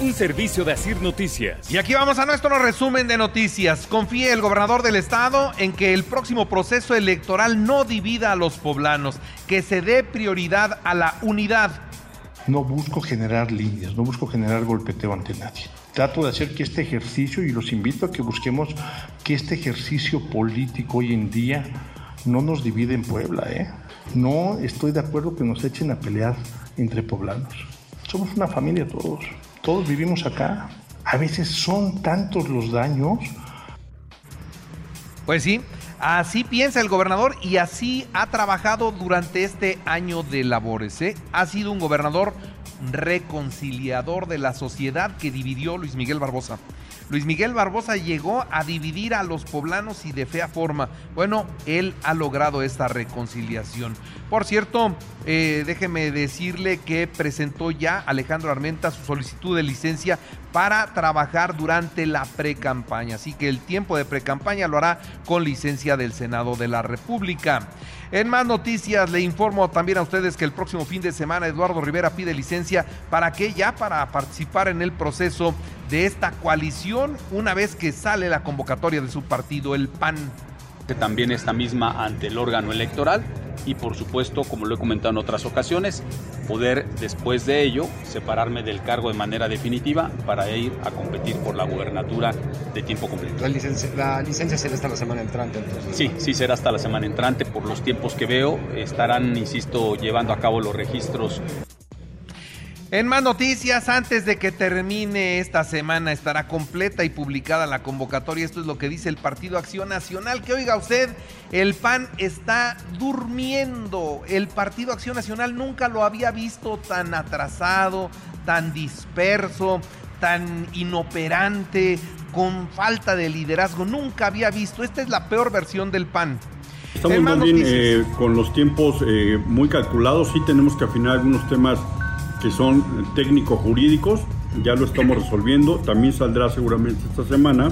Un servicio de Asir Noticias. Y aquí vamos a nuestro resumen de noticias. Confíe el gobernador del estado en que el próximo proceso electoral no divida a los poblanos, que se dé prioridad a la unidad. No busco generar líneas, no busco generar golpeteo ante nadie. Trato de hacer que este ejercicio, y los invito a que busquemos que este ejercicio político hoy en día no nos divide en Puebla. ¿eh? No estoy de acuerdo que nos echen a pelear entre poblanos. Somos una familia todos, todos vivimos acá. A veces son tantos los daños. Pues sí, así piensa el gobernador y así ha trabajado durante este año de labores. ¿eh? Ha sido un gobernador reconciliador de la sociedad que dividió Luis Miguel Barbosa. Luis Miguel Barbosa llegó a dividir a los poblanos y de fea forma. Bueno, él ha logrado esta reconciliación. Por cierto, eh, déjeme decirle que presentó ya Alejandro Armenta su solicitud de licencia para trabajar durante la pre-campaña. Así que el tiempo de pre-campaña lo hará con licencia del Senado de la República. En más noticias, le informo también a ustedes que el próximo fin de semana Eduardo Rivera pide licencia para que ya para participar en el proceso de esta coalición una vez que sale la convocatoria de su partido, el PAN. También esta misma ante el órgano electoral y por supuesto, como lo he comentado en otras ocasiones, poder después de ello separarme del cargo de manera definitiva para ir a competir por la gubernatura de tiempo completo. La licencia, la licencia será hasta la semana entrante entonces. Sí, sí será hasta la semana entrante por los tiempos que veo. Estarán, insisto, llevando a cabo los registros en más noticias, antes de que termine esta semana, estará completa y publicada la convocatoria. Esto es lo que dice el Partido Acción Nacional. Que oiga usted, el PAN está durmiendo. El Partido Acción Nacional nunca lo había visto tan atrasado, tan disperso, tan inoperante, con falta de liderazgo. Nunca había visto. Esta es la peor versión del PAN. Estamos más bien eh, con los tiempos eh, muy calculados. Sí tenemos que afinar algunos temas que son técnico-jurídicos, ya lo estamos resolviendo, también saldrá seguramente esta semana,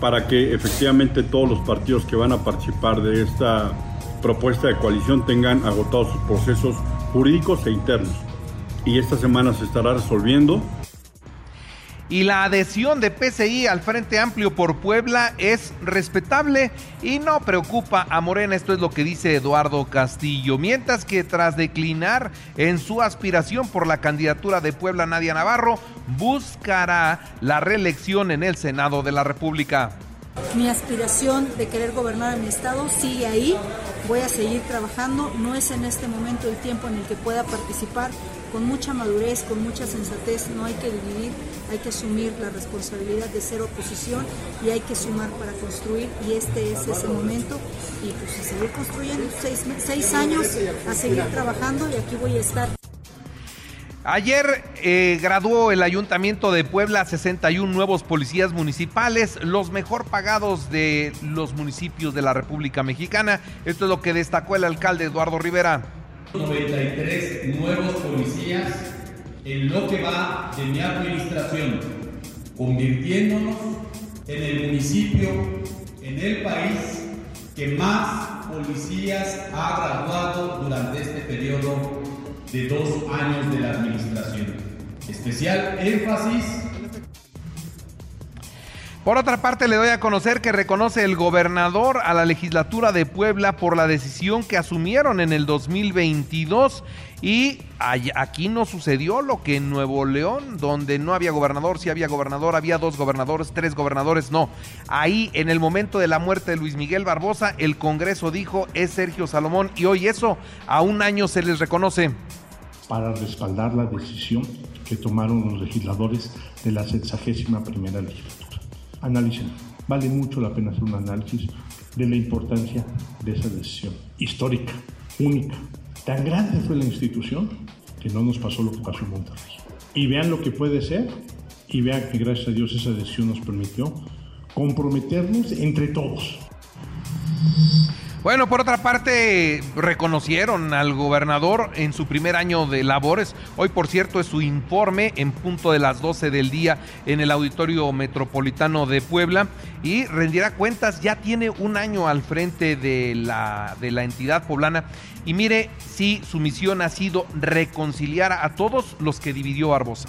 para que efectivamente todos los partidos que van a participar de esta propuesta de coalición tengan agotados sus procesos jurídicos e internos. Y esta semana se estará resolviendo y la adhesión de PCI al Frente Amplio por Puebla es respetable y no preocupa a Morena. Esto es lo que dice Eduardo Castillo. Mientras que tras declinar en su aspiración por la candidatura de Puebla, Nadia Navarro buscará la reelección en el Senado de la República. Mi aspiración de querer gobernar mi estado sigue ahí. Voy a seguir trabajando. No es en este momento el tiempo en el que pueda participar con mucha madurez, con mucha sensatez. No hay que dividir, hay que asumir la responsabilidad de ser oposición y hay que sumar para construir. Y este es ese momento. Y pues a seguir construyendo seis, seis años, a seguir trabajando y aquí voy a estar. Ayer eh, graduó el Ayuntamiento de Puebla 61 nuevos policías municipales, los mejor pagados de los municipios de la República Mexicana. Esto es lo que destacó el alcalde Eduardo Rivera. 93 nuevos policías en lo que va de mi administración, convirtiéndonos en el municipio, en el país que más policías ha graduado durante este periodo de dos años de la administración. Especial énfasis por otra parte, le doy a conocer que reconoce el gobernador a la legislatura de Puebla por la decisión que asumieron en el 2022 y aquí no sucedió lo que en Nuevo León, donde no había gobernador, si había gobernador, había dos gobernadores, tres gobernadores, no. Ahí, en el momento de la muerte de Luis Miguel Barbosa, el Congreso dijo es Sergio Salomón y hoy eso a un año se les reconoce. Para respaldar la decisión que tomaron los legisladores de la sexagésima primera legislatura. Analicen. vale mucho la pena hacer un análisis de la importancia de esa decisión histórica, única. Tan grande fue la institución que no nos pasó lo que pasó en Monterrey. Y vean lo que puede ser y vean que gracias a Dios esa decisión nos permitió comprometernos entre todos bueno, por otra parte, reconocieron al gobernador en su primer año de labores. Hoy, por cierto, es su informe en punto de las 12 del día en el Auditorio Metropolitano de Puebla y rendirá cuentas. Ya tiene un año al frente de la, de la entidad poblana. Y mire, sí, su misión ha sido reconciliar a todos los que dividió Barbosa.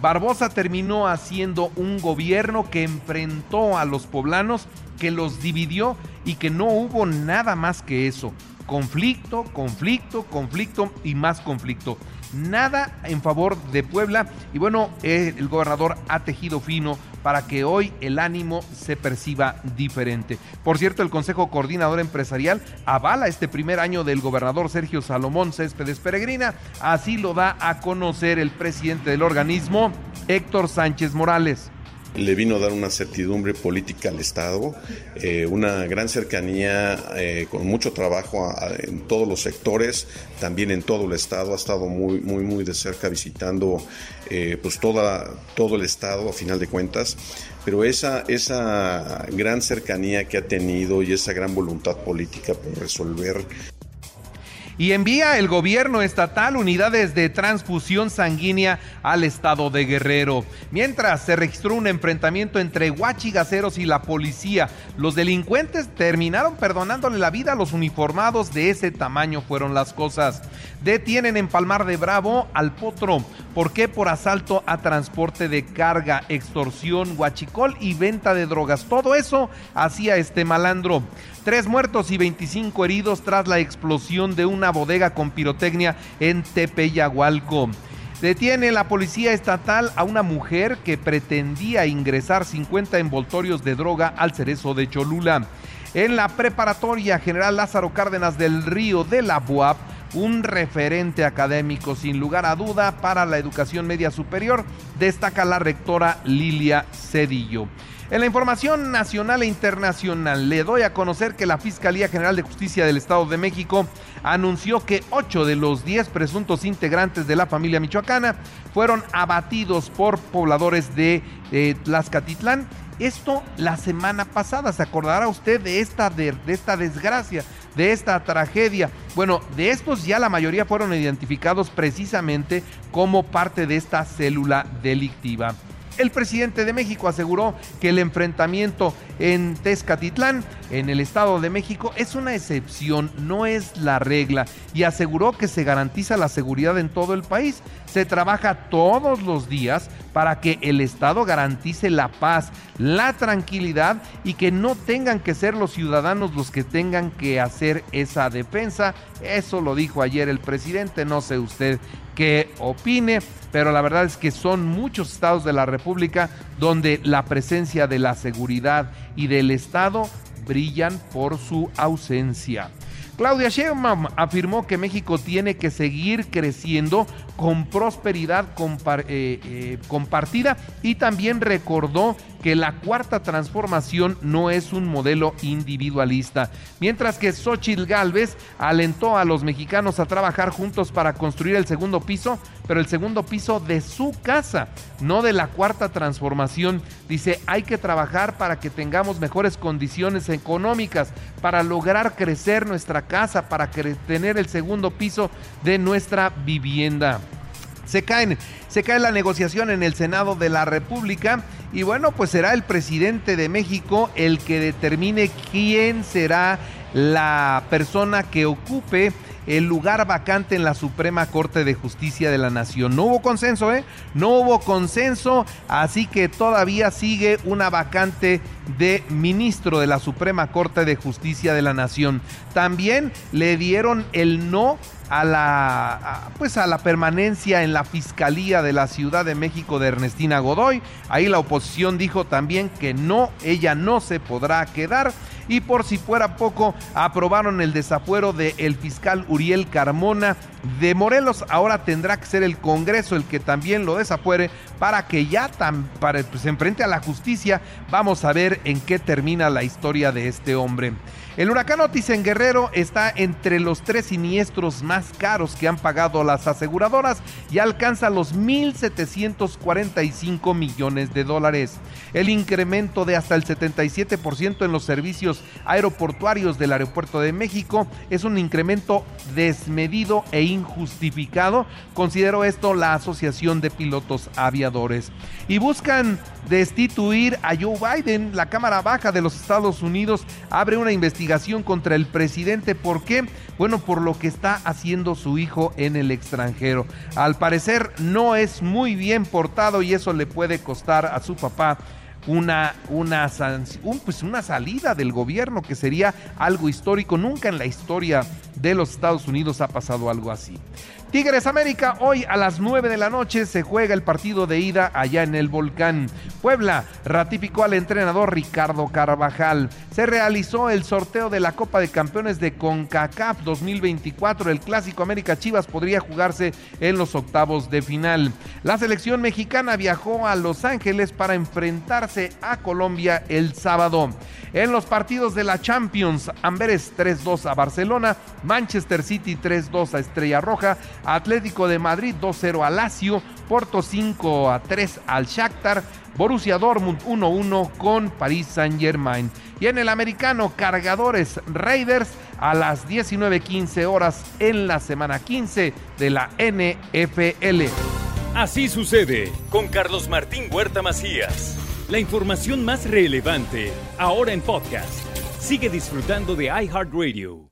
Barbosa terminó haciendo un gobierno que enfrentó a los poblanos, que los dividió y que no hubo nada más que eso. Conflicto, conflicto, conflicto y más conflicto. Nada en favor de Puebla y bueno, eh, el gobernador ha tejido fino para que hoy el ánimo se perciba diferente. Por cierto, el Consejo Coordinador Empresarial avala este primer año del gobernador Sergio Salomón Céspedes Peregrina. Así lo da a conocer el presidente del organismo, Héctor Sánchez Morales le vino a dar una certidumbre política al Estado, eh, una gran cercanía eh, con mucho trabajo en todos los sectores, también en todo el Estado, ha estado muy, muy, muy de cerca visitando eh, pues toda, todo el Estado a final de cuentas, pero esa, esa gran cercanía que ha tenido y esa gran voluntad política por resolver y envía el gobierno estatal unidades de transfusión sanguínea al estado de Guerrero. Mientras se registró un enfrentamiento entre huachigaceros y la policía, los delincuentes terminaron perdonándole la vida a los uniformados. De ese tamaño fueron las cosas. Detienen en Palmar de Bravo al potro. ¿Por qué? Por asalto a transporte de carga, extorsión, huachicol y venta de drogas. Todo eso hacía este malandro. Tres muertos y 25 heridos tras la explosión de una bodega con pirotecnia en Tepeyahualco. Detiene la policía estatal a una mujer que pretendía ingresar 50 envoltorios de droga al cerezo de Cholula. En la preparatoria General Lázaro Cárdenas del Río de la BUAP, un referente académico sin lugar a duda para la educación media superior, destaca la rectora Lilia Cedillo. En la información nacional e internacional le doy a conocer que la Fiscalía General de Justicia del Estado de México anunció que ocho de los diez presuntos integrantes de la familia michoacana fueron abatidos por pobladores de eh, Tlaxcatitlán. Esto la semana pasada, ¿se acordará usted de esta, de esta desgracia, de esta tragedia? Bueno, de estos ya la mayoría fueron identificados precisamente como parte de esta célula delictiva. El presidente de México aseguró que el enfrentamiento en Tezcatitlán, en el Estado de México, es una excepción, no es la regla, y aseguró que se garantiza la seguridad en todo el país. Se trabaja todos los días para que el Estado garantice la paz, la tranquilidad y que no tengan que ser los ciudadanos los que tengan que hacer esa defensa. Eso lo dijo ayer el presidente, no sé usted qué opine pero la verdad es que son muchos estados de la República donde la presencia de la seguridad y del Estado brillan por su ausencia. Claudia Sheinbaum afirmó que México tiene que seguir creciendo con prosperidad eh, eh, compartida y también recordó que la cuarta transformación no es un modelo individualista, mientras que Xochitl Galvez alentó a los mexicanos a trabajar juntos para construir el segundo piso, pero el segundo piso de su casa, no de la cuarta transformación. Dice, hay que trabajar para que tengamos mejores condiciones económicas, para lograr crecer nuestra casa, para tener el segundo piso de nuestra vivienda. Se, se cae la negociación en el Senado de la República y bueno, pues será el presidente de México el que determine quién será la persona que ocupe el lugar vacante en la Suprema Corte de Justicia de la Nación. No hubo consenso, ¿eh? No hubo consenso, así que todavía sigue una vacante de ministro de la Suprema Corte de Justicia de la Nación. También le dieron el no a la pues a la permanencia en la Fiscalía de la Ciudad de México de Ernestina Godoy. Ahí la oposición dijo también que no, ella no se podrá quedar. Y por si fuera poco, aprobaron el desafuero del el fiscal Uriel Carmona de Morelos. Ahora tendrá que ser el Congreso el que también lo desafuere para que ya tan, para, pues, se enfrente a la justicia. Vamos a ver en qué termina la historia de este hombre. El huracán Otis en Guerrero está entre los tres siniestros más caros que han pagado las aseguradoras y alcanza los 1.745 millones de dólares. El incremento de hasta el 77% en los servicios aeroportuarios del Aeropuerto de México es un incremento desmedido e injustificado, consideró esto la Asociación de Pilotos Aviadores. Y buscan destituir a Joe Biden. La Cámara Baja de los Estados Unidos abre una investigación contra el presidente. ¿Por qué? Bueno, por lo que está haciendo su hijo en el extranjero. Al parecer no es muy bien portado y eso le puede costar a su papá una, una, pues una salida del gobierno que sería algo histórico. Nunca en la historia de los Estados Unidos ha pasado algo así. Tigres América, hoy a las 9 de la noche se juega el partido de ida allá en el Volcán. Puebla ratificó al entrenador Ricardo Carvajal. Se realizó el sorteo de la Copa de Campeones de CONCACAF 2024. El Clásico América Chivas podría jugarse en los octavos de final. La selección mexicana viajó a Los Ángeles para enfrentarse a Colombia el sábado. En los partidos de la Champions, Amberes 3-2 a Barcelona, Manchester City 3-2 a Estrella Roja, Atlético de Madrid 2-0 a Lazio, Porto 5-3 al Shakhtar, Borussia Dortmund 1-1 con Paris Saint-Germain. Y en el americano, Cargadores Raiders a las 19:15 horas en la semana 15 de la NFL. Así sucede con Carlos Martín Huerta Macías. La información más relevante ahora en podcast. Sigue disfrutando de iHeartRadio.